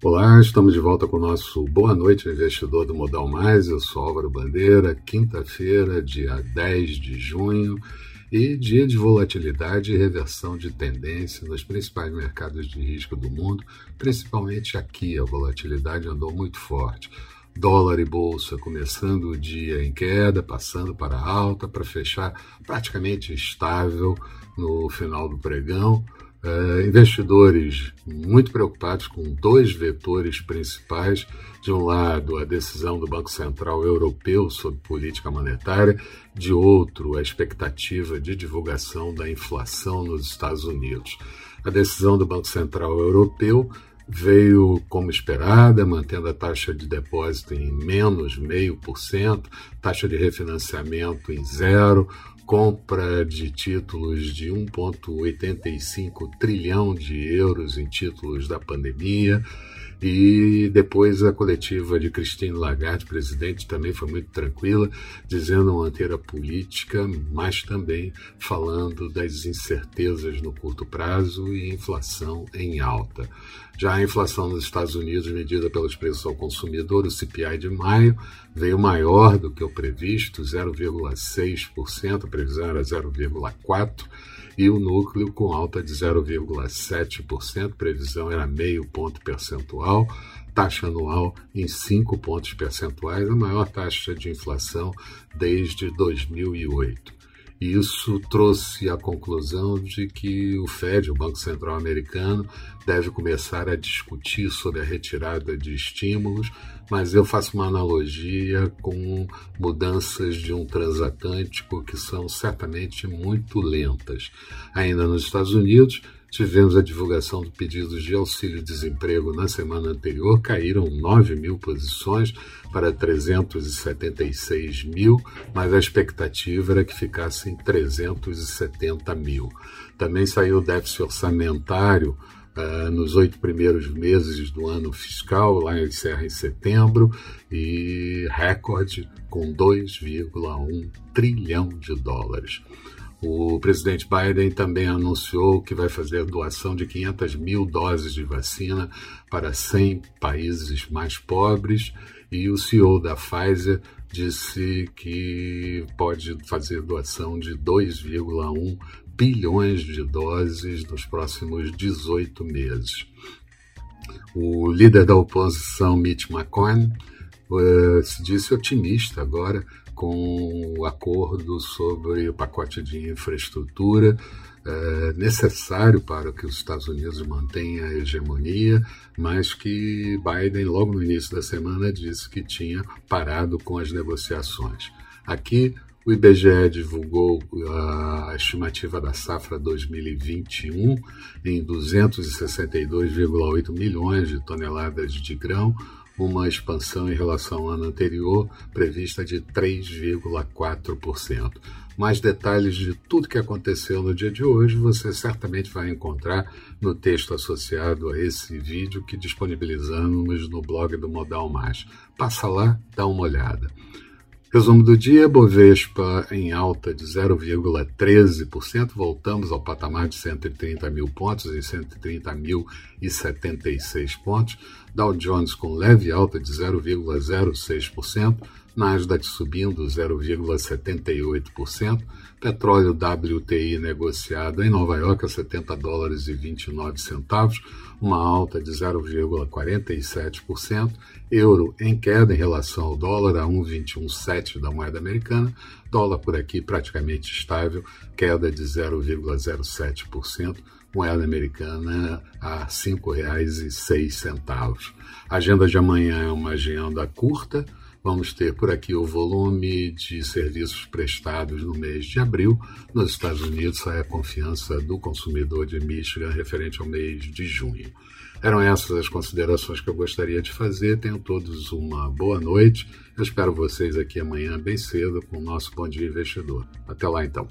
Olá, estamos de volta com o nosso Boa Noite Investidor do Modal Mais. Eu sou Álvaro Bandeira, quinta-feira, dia 10 de junho, e dia de volatilidade e reversão de tendência nos principais mercados de risco do mundo, principalmente aqui a volatilidade andou muito forte. Dólar e bolsa começando o dia em queda, passando para alta, para fechar praticamente estável no final do pregão. Uh, investidores muito preocupados com dois vetores principais. De um lado, a decisão do Banco Central Europeu sobre política monetária, de outro, a expectativa de divulgação da inflação nos Estados Unidos. A decisão do Banco Central Europeu veio como esperada, mantendo a taxa de depósito em menos 0,5%, taxa de refinanciamento em zero, compra de títulos de 1,85 trilhão de euros em títulos da pandemia. E depois a coletiva de Christine Lagarde, presidente, também foi muito tranquila, dizendo manter a política, mas também falando das incertezas no curto prazo e inflação em alta. Já a inflação nos Estados Unidos, medida pelos preços ao consumidor, o CPI de maio, veio maior do que o previsto, 0,6%, a previsão era 0,4%, e o núcleo com alta de 0,7%, previsão era meio ponto percentual, taxa anual em 5 pontos percentuais, a maior taxa de inflação desde 2008. Isso trouxe a conclusão de que o Fed, o Banco Central Americano, deve começar a discutir sobre a retirada de estímulos, mas eu faço uma analogia com mudanças de um transatlântico que são certamente muito lentas. Ainda nos Estados Unidos, Tivemos a divulgação do pedido de auxílio-desemprego na semana anterior, caíram 9 mil posições para 376 mil, mas a expectativa era que ficassem 370 mil. Também saiu o déficit orçamentário uh, nos oito primeiros meses do ano fiscal, lá encerra em setembro, e recorde com 2,1 trilhão de dólares. O presidente Biden também anunciou que vai fazer doação de 500 mil doses de vacina para 100 países mais pobres e o CEO da Pfizer disse que pode fazer doação de 2,1 bilhões de doses nos próximos 18 meses. O líder da oposição, Mitch McConnell, uh, se disse otimista agora com o acordo sobre o pacote de infraestrutura é, necessário para que os Estados Unidos mantenham a hegemonia, mas que Biden, logo no início da semana, disse que tinha parado com as negociações. Aqui, o IBGE divulgou a estimativa da safra 2021 em 262,8 milhões de toneladas de grão, uma expansão em relação ao ano anterior prevista de 3,4%. Mais detalhes de tudo que aconteceu no dia de hoje você certamente vai encontrar no texto associado a esse vídeo que disponibilizamos no blog do Modal Mais. Passa lá, dá uma olhada. Resumo do dia: Bovespa em alta de 0,13%, voltamos ao patamar de 130 mil pontos, em 130.076 pontos. Dow Jones com leve alta de 0,06%, Nasdaq subindo 0,78%, petróleo WTI negociado em Nova York a 70 dólares e 29 centavos, uma alta de 0,47%, euro em queda em relação ao dólar a 1,217 da moeda americana, dólar por aqui praticamente estável, queda de 0,07%, moeda americana a R$ 5,06. A agenda de amanhã é uma agenda curta, Vamos ter por aqui o volume de serviços prestados no mês de abril. Nos Estados Unidos, a confiança do consumidor de Michigan referente ao mês de junho. Eram essas as considerações que eu gostaria de fazer. Tenham todos uma boa noite. Eu espero vocês aqui amanhã bem cedo com o nosso Bom Dia Investidor. Até lá então.